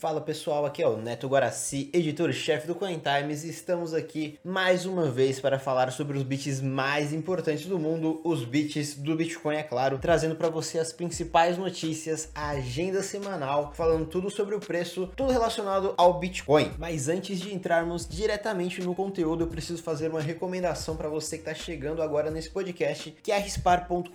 Fala pessoal, aqui é o Neto Guaraci, editor-chefe do Coin Times, e estamos aqui mais uma vez para falar sobre os bits mais importantes do mundo, os bits do Bitcoin, é claro, trazendo para você as principais notícias, a agenda semanal, falando tudo sobre o preço, tudo relacionado ao Bitcoin. Mas antes de entrarmos diretamente no conteúdo, eu preciso fazer uma recomendação para você que está chegando agora nesse podcast, que é rispar.com.br.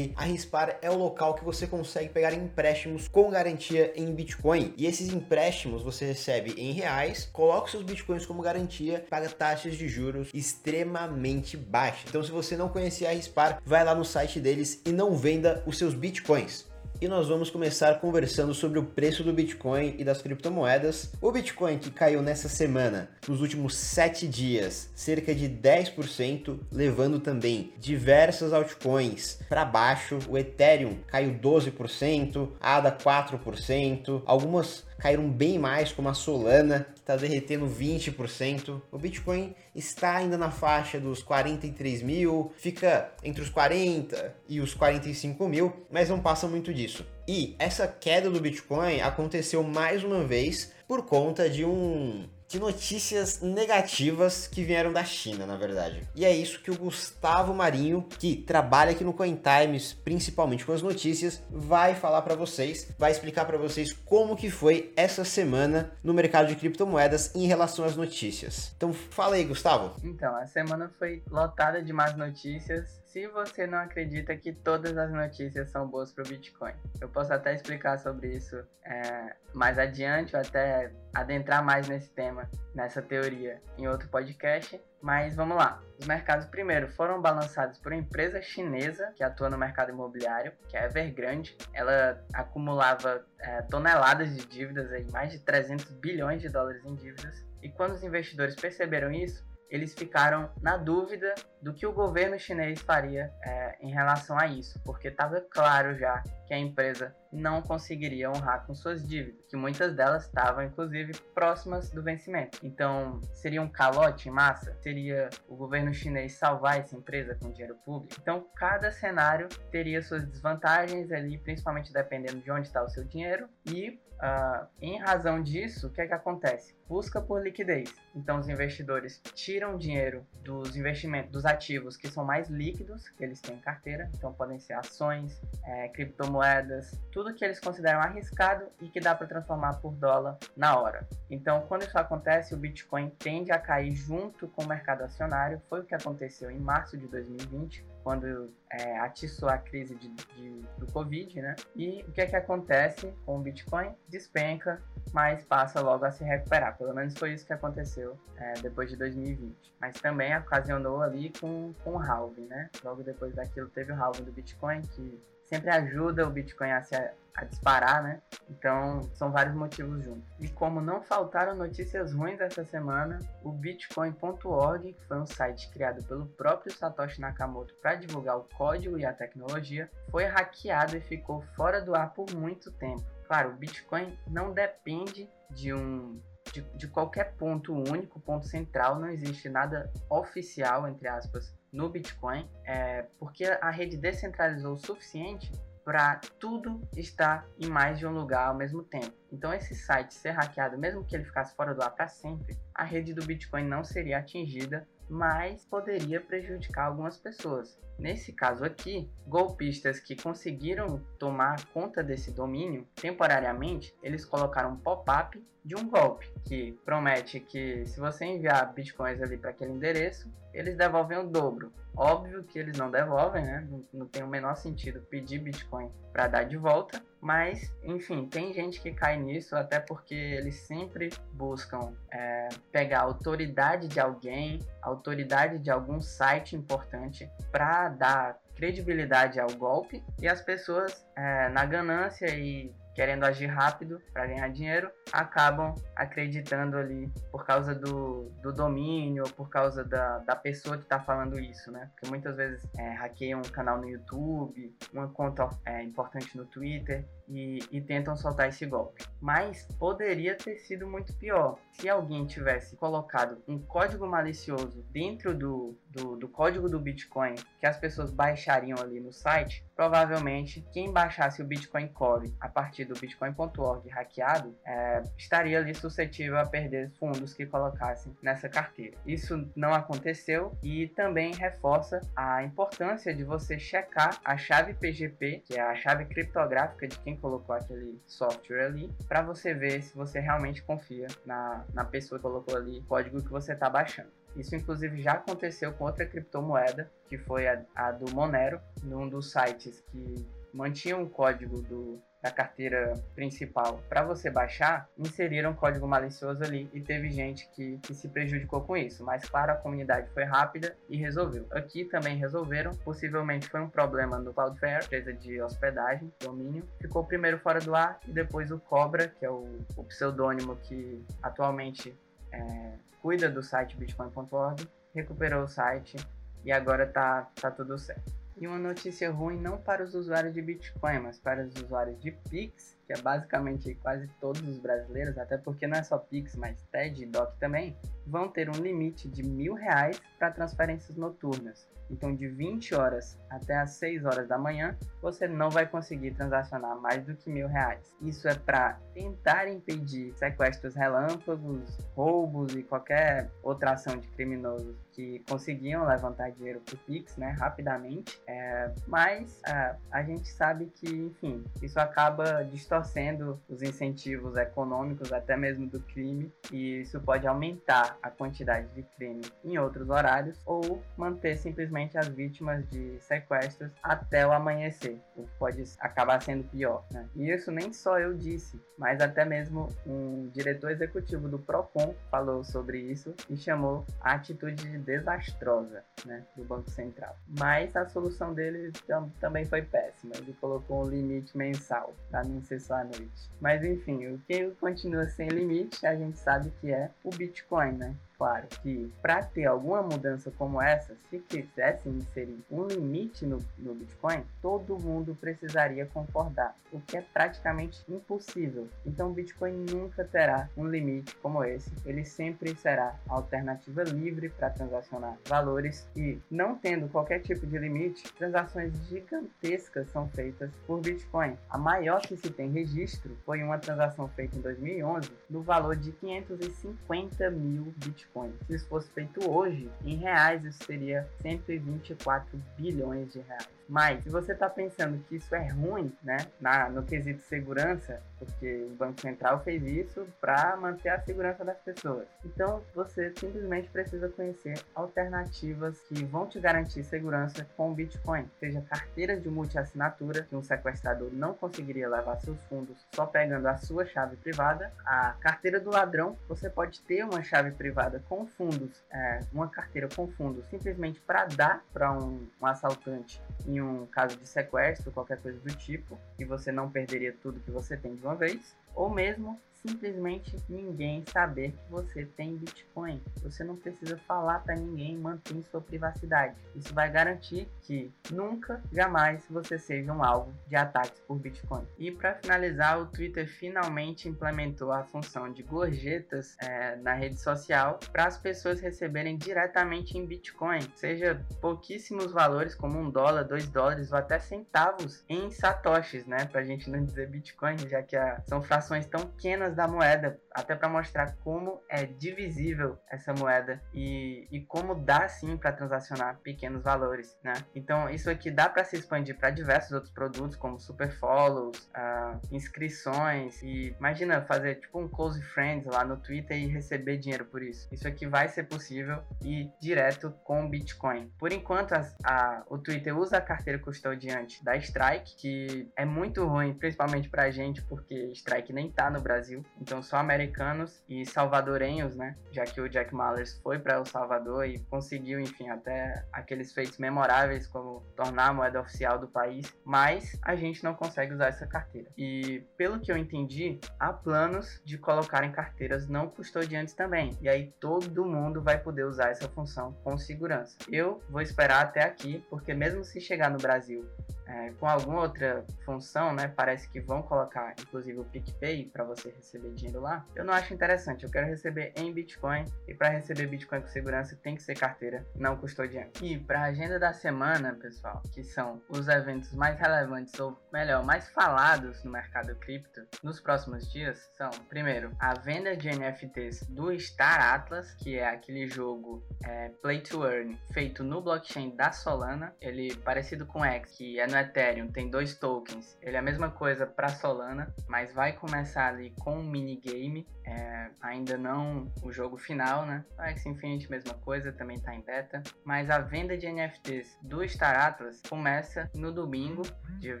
A Rispar é o local que você consegue pegar empréstimos com garantia em Bitcoin. E esse esses empréstimos você recebe em reais, coloca seus bitcoins como garantia, paga taxas de juros extremamente baixas. Então, se você não conhecia a Rispar, vai lá no site deles e não venda os seus bitcoins e nós vamos começar conversando sobre o preço do Bitcoin e das criptomoedas. O Bitcoin que caiu nessa semana, nos últimos 7 dias, cerca de 10%, levando também diversas altcoins para baixo. O Ethereum caiu 12%, ADA 4%, algumas caíram bem mais, como a Solana, que está derretendo 20%. O Bitcoin está ainda na faixa dos 43 mil, fica entre os 40 e os 45 mil, mas não passa muito disso. E essa queda do Bitcoin aconteceu mais uma vez por conta de um de notícias negativas que vieram da China, na verdade. E é isso que o Gustavo Marinho, que trabalha aqui no Coin Times, principalmente com as notícias, vai falar para vocês, vai explicar para vocês como que foi essa semana no mercado de criptomoedas em relação às notícias. Então fala aí, Gustavo. Então, a semana foi lotada de más notícias se você não acredita que todas as notícias são boas para o Bitcoin. Eu posso até explicar sobre isso é, mais adiante, ou até adentrar mais nesse tema, nessa teoria, em outro podcast. Mas vamos lá. Os mercados, primeiro, foram balançados por uma empresa chinesa que atua no mercado imobiliário, que é a Evergrande. Ela acumulava é, toneladas de dívidas, aí, mais de 300 bilhões de dólares em dívidas. E quando os investidores perceberam isso, eles ficaram na dúvida do que o governo chinês faria é, em relação a isso, porque estava claro já que a empresa não conseguiria honrar com suas dívidas, que muitas delas estavam inclusive próximas do vencimento. Então, seria um calote em massa? Seria o governo chinês salvar essa empresa com dinheiro público? Então, cada cenário teria suas desvantagens ali, principalmente dependendo de onde está o seu dinheiro e Uh, em razão disso, o que é que acontece? Busca por liquidez. Então, os investidores tiram dinheiro dos investimentos, dos ativos que são mais líquidos que eles têm em carteira. Então, podem ser ações, é, criptomoedas, tudo que eles consideram arriscado e que dá para transformar por dólar na hora. Então, quando isso acontece, o Bitcoin tende a cair junto com o mercado acionário. Foi o que aconteceu em março de 2020, quando é, atiçou a crise de, de, do Covid, né? E o que é que acontece com o Bitcoin? Despenca, mas passa logo a se recuperar. Pelo menos foi isso que aconteceu é, depois de 2020. Mas também ocasionou ali com, com o halving, né? Logo depois daquilo teve o halving do Bitcoin, que sempre ajuda o Bitcoin a se a disparar, né? Então, são vários motivos juntos. E como não faltaram notícias ruins essa semana, o Bitcoin.org, que foi um site criado pelo próprio Satoshi Nakamoto para divulgar o código e a tecnologia, foi hackeado e ficou fora do ar por muito tempo. Claro, o Bitcoin não depende de um de, de qualquer ponto único, ponto central, não existe nada oficial, entre aspas, no Bitcoin, é, porque a rede descentralizou o suficiente para tudo estar em mais de um lugar ao mesmo tempo. Então, esse site ser hackeado, mesmo que ele ficasse fora do ar para sempre, a rede do Bitcoin não seria atingida, mas poderia prejudicar algumas pessoas. Nesse caso aqui, golpistas que conseguiram tomar conta desse domínio temporariamente, eles colocaram um pop-up de um golpe que promete que se você enviar bitcoins ali para aquele endereço, eles devolvem o dobro. Óbvio que eles não devolvem, né? Não, não tem o menor sentido pedir bitcoin para dar de volta, mas enfim, tem gente que cai nisso até porque eles sempre buscam é, pegar a autoridade de alguém, a autoridade de algum site importante para dar credibilidade ao golpe e as pessoas é, na ganância e querendo agir rápido para ganhar dinheiro, acabam acreditando ali por causa do, do domínio, por causa da, da pessoa que está falando isso, né? Porque muitas vezes é, hackeiam um canal no YouTube, uma conta é, importante no Twitter, e, e, tentam soltar esse golpe. Mas poderia ter sido muito pior. Se alguém tivesse colocado um código malicioso dentro do, do, do, código do Bitcoin que as pessoas baixariam ali no site, provavelmente quem baixasse o Bitcoin Core a partir do bitcoin.org hackeado é, estaria ali suscetível a perder fundos que colocassem nessa carteira. Isso não aconteceu e também reforça a importância de você checar a chave PGP, que é a chave criptográfica de quem colocou aquele software ali, para você ver se você realmente confia na, na pessoa que colocou ali o código que você está baixando. Isso, inclusive, já aconteceu com outra criptomoeda, que foi a, a do Monero, num dos sites que mantinham o código do, da carteira principal para você baixar, inseriram código malicioso ali e teve gente que, que se prejudicou com isso. Mas, claro, a comunidade foi rápida e resolveu. Aqui também resolveram, possivelmente foi um problema no Cloudflare, empresa de hospedagem, domínio. Ficou primeiro fora do ar e depois o Cobra, que é o, o pseudônimo que atualmente é, cuida do site bitcoin.org, recuperou o site e agora tá, tá tudo certo. E uma notícia ruim não para os usuários de Bitcoin, mas para os usuários de Pix, que é basicamente quase todos os brasileiros, até porque não é só Pix, mas TED e DOC também, vão ter um limite de mil reais para transferências noturnas. Então, de 20 horas até as 6 horas da manhã, você não vai conseguir transacionar mais do que mil reais. Isso é para tentar impedir sequestros relâmpagos, roubos e qualquer outra ação de criminosos que conseguiam levantar dinheiro para o Pix, né, rapidamente. É, mas é, a gente sabe que, enfim, isso acaba distorcendo os incentivos econômicos, até mesmo do crime, e isso pode aumentar a quantidade de crime em outros horários ou manter simplesmente as vítimas de sequestros até o amanhecer, o que pode acabar sendo pior. Né? E isso nem só eu disse, mas até mesmo um diretor executivo do Procon falou sobre isso e chamou a atitude desastrosa né, do Banco Central. Mas a solução dele também foi péssima. Ele colocou um limite mensal para não ser só à noite. Mas enfim, o que continua sem limite, a gente sabe que é o Bitcoin, né? Claro que para ter alguma mudança como essa, se quisessem inserir um limite no, no Bitcoin, todo mundo precisaria concordar, o que é praticamente impossível. Então o Bitcoin nunca terá um limite como esse, ele sempre será a alternativa livre para transacionar valores e não tendo qualquer tipo de limite, transações gigantescas são feitas por Bitcoin. A maior que se tem registro foi uma transação feita em 2011 no valor de 550 mil Bitcoins. Bitcoin. Se isso fosse feito hoje, em reais, isso seria 124 bilhões de reais. Mas se você está pensando que isso é ruim, né, na, no quesito segurança, porque o Banco Central fez isso para manter a segurança das pessoas. Então você simplesmente precisa conhecer alternativas que vão te garantir segurança com o Bitcoin, seja carteiras de multiassinatura, que um sequestrador não conseguiria levar seus fundos só pegando a sua chave privada, a carteira do ladrão, você pode ter uma chave privada com fundos, é, uma carteira com fundos simplesmente para dar para um, um assaltante em um caso de sequestro, qualquer coisa do tipo, e você não perderia tudo que você tem de uma vez, ou mesmo simplesmente ninguém saber que você tem Bitcoin. Você não precisa falar para ninguém, mantém sua privacidade. Isso vai garantir que nunca, jamais você seja um alvo de ataques por Bitcoin. E para finalizar, o Twitter finalmente implementou a função de gorjetas é, na rede social para as pessoas receberem diretamente em Bitcoin, seja pouquíssimos valores, como um dólar, dois dólares ou até centavos em satoshis, né? Para a gente não dizer Bitcoin, já que a, são frações tão pequenas da moeda, até para mostrar como é divisível essa moeda e, e como dá sim para transacionar pequenos valores, né? Então isso aqui dá para se expandir para diversos outros produtos como super follows, uh, inscrições e imagina fazer tipo um close friends lá no Twitter e receber dinheiro por isso. Isso aqui vai ser possível e direto com Bitcoin. Por enquanto as, a, o Twitter usa a carteira custodiante da Strike, que é muito ruim, principalmente para a gente, porque Strike nem tá no Brasil. Então só americanos e salvadorenhos, né? Já que o Jack Mallers foi para El Salvador e conseguiu, enfim, até aqueles feitos memoráveis como tornar a moeda oficial do país, mas a gente não consegue usar essa carteira. E pelo que eu entendi, há planos de colocar em carteiras não custodiantes também. E aí todo mundo vai poder usar essa função com segurança. Eu vou esperar até aqui, porque mesmo se chegar no Brasil é, com alguma outra função, né? Parece que vão colocar, inclusive, o PicPay para você receber dinheiro lá. Eu não acho interessante. Eu quero receber em Bitcoin e para receber Bitcoin com segurança tem que ser carteira não custodiante. E para a agenda da semana, pessoal, que são os eventos mais relevantes ou melhor, mais falados no mercado cripto nos próximos dias são, primeiro, a venda de NFTs do Star Atlas, que é aquele jogo é, Play to Earn feito no blockchain da Solana. Ele parecido com X, que é no Ethereum, tem dois tokens. Ele é a mesma coisa para Solana, mas vai começar ali com um minigame. É, ainda não o jogo final, né? O X Infinity, mesma coisa, também está em beta. Mas a venda de NFTs do Star Atlas começa no domingo, dia,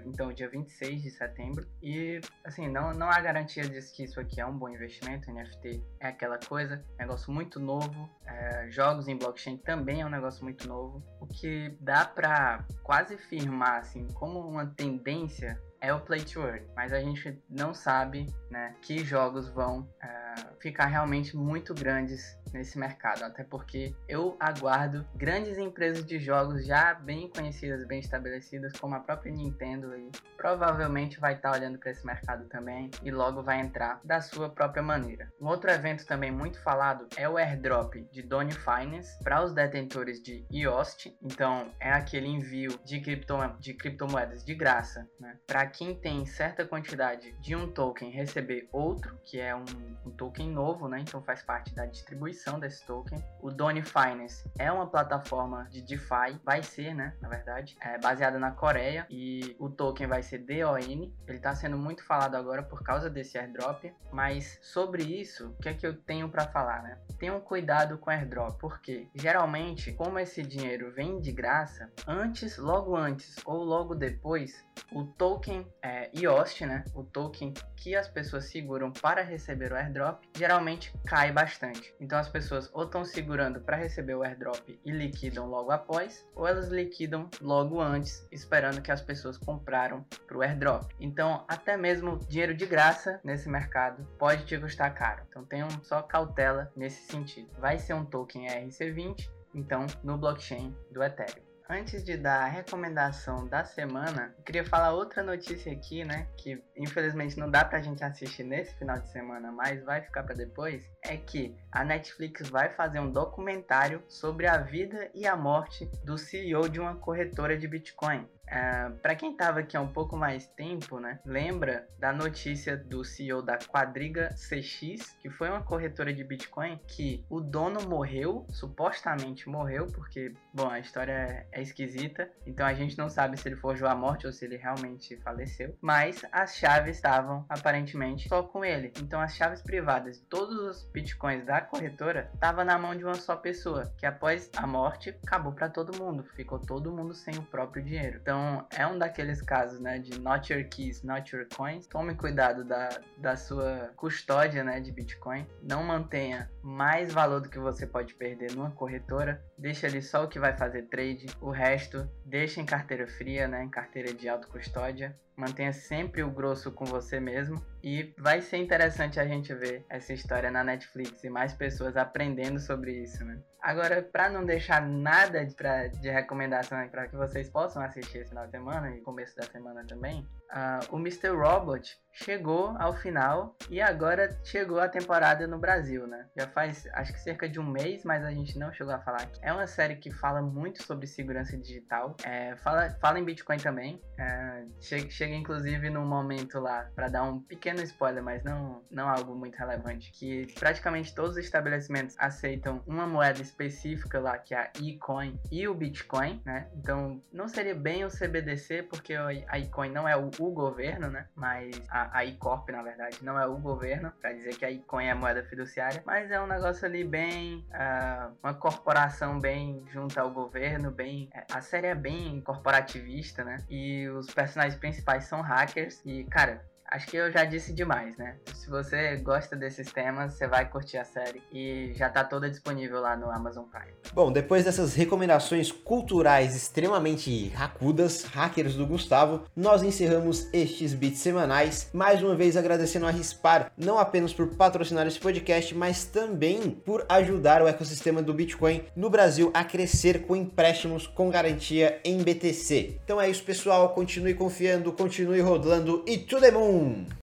então dia 26 de setembro. E assim, não, não há garantia de que isso aqui é um bom investimento. NFT é aquela coisa, negócio muito novo. É, jogos em blockchain também é um negócio muito novo. O que dá para quase firmar assim como uma tendência é o Play to Earn, mas a gente não sabe né, que jogos vão uh, ficar realmente muito grandes nesse mercado, até porque eu aguardo grandes empresas de jogos já bem conhecidas, bem estabelecidas, como a própria Nintendo provavelmente vai estar tá olhando para esse mercado também e logo vai entrar da sua própria maneira. Um outro evento também muito falado é o airdrop de Doni Finance para os detentores de IOST, então é aquele envio de, cripto, de criptomoedas de graça, né, para quem tem certa quantidade de um token receber outro, que é um, um token novo, né, então faz parte da distribuição desse token. O Doni Finance é uma plataforma de DeFi, vai ser, né, na verdade, é baseada na Coreia e o token vai ser DON. Ele está sendo muito falado agora por causa desse airdrop, mas sobre isso, o que é que eu tenho para falar, né? Tenham cuidado com airdrop, porque geralmente, como esse dinheiro vem de graça, antes, logo antes ou logo depois, o token é, IOST, né, o token que as pessoas seguram para receber o airdrop, geralmente cai bastante. Então as pessoas ou estão segurando para receber o airdrop e liquidam logo após, ou elas liquidam logo antes, esperando que as pessoas compraram para o airdrop. Então, até mesmo dinheiro de graça nesse mercado pode te custar caro. Então, tenham só cautela nesse sentido. Vai ser um token ERC20, então no blockchain do Ethereum. Antes de dar a recomendação da semana, eu queria falar outra notícia aqui, né? Que infelizmente não dá pra gente assistir nesse final de semana, mas vai ficar para depois. É que a Netflix vai fazer um documentário sobre a vida e a morte do CEO de uma corretora de Bitcoin. Uh, é, para quem estava aqui há um pouco mais tempo, né, lembra da notícia do CEO da Quadriga CX, que foi uma corretora de Bitcoin, que o dono morreu, supostamente morreu, porque, bom, a história é, é esquisita, então a gente não sabe se ele forjou a morte ou se ele realmente faleceu, mas as chaves estavam aparentemente só com ele. Então as chaves privadas de todos os Bitcoins da corretora estavam na mão de uma só pessoa, que após a morte acabou para todo mundo, ficou todo mundo sem o próprio dinheiro. Então então, é um daqueles casos, né, de not your keys, not your coins. Tome cuidado da, da sua custódia, né, de Bitcoin. Não mantenha mais valor do que você pode perder numa corretora. Deixa ali só o que vai fazer trade. O resto, deixa em carteira fria, né, em carteira de autocustódia. Mantenha sempre o grosso com você mesmo. E vai ser interessante a gente ver essa história na Netflix e mais pessoas aprendendo sobre isso, né? Agora, para não deixar nada de, pra, de recomendação para que vocês possam assistir esse final de semana e começo da semana também, uh, o Mr. Robot chegou ao final e agora chegou a temporada no Brasil, né? Já faz acho que cerca de um mês, mas a gente não chegou a falar aqui. É uma série que fala muito sobre segurança digital, é, fala, fala em Bitcoin também. É, chega, chega inclusive num momento lá para dar um pequeno spoiler, mas não, não algo muito relevante, que praticamente todos os estabelecimentos aceitam uma moeda específica lá, que é a eCoin e o Bitcoin, né? Então não seria bem o CBDC, porque a eCoin não é o, o governo, né? Mas a a, ICORP, na verdade, não é o governo, para dizer que a ICOIN é a moeda fiduciária, mas é um negócio ali bem. Uh, uma corporação bem junto ao governo, bem. É, a série é bem corporativista, né? E os personagens principais são hackers, e, cara, acho que eu já disse demais, né? Se você gosta desses temas, você vai curtir a série e já tá toda disponível lá no Amazon Prime. Bom, depois dessas recomendações culturais extremamente racudas, hackers do Gustavo, nós encerramos estes bits semanais. Mais uma vez agradecendo a Rispar, não apenas por patrocinar esse podcast, mas também por ajudar o ecossistema do Bitcoin no Brasil a crescer com empréstimos com garantia em BTC. Então é isso, pessoal. Continue confiando, continue rodando e to the moon!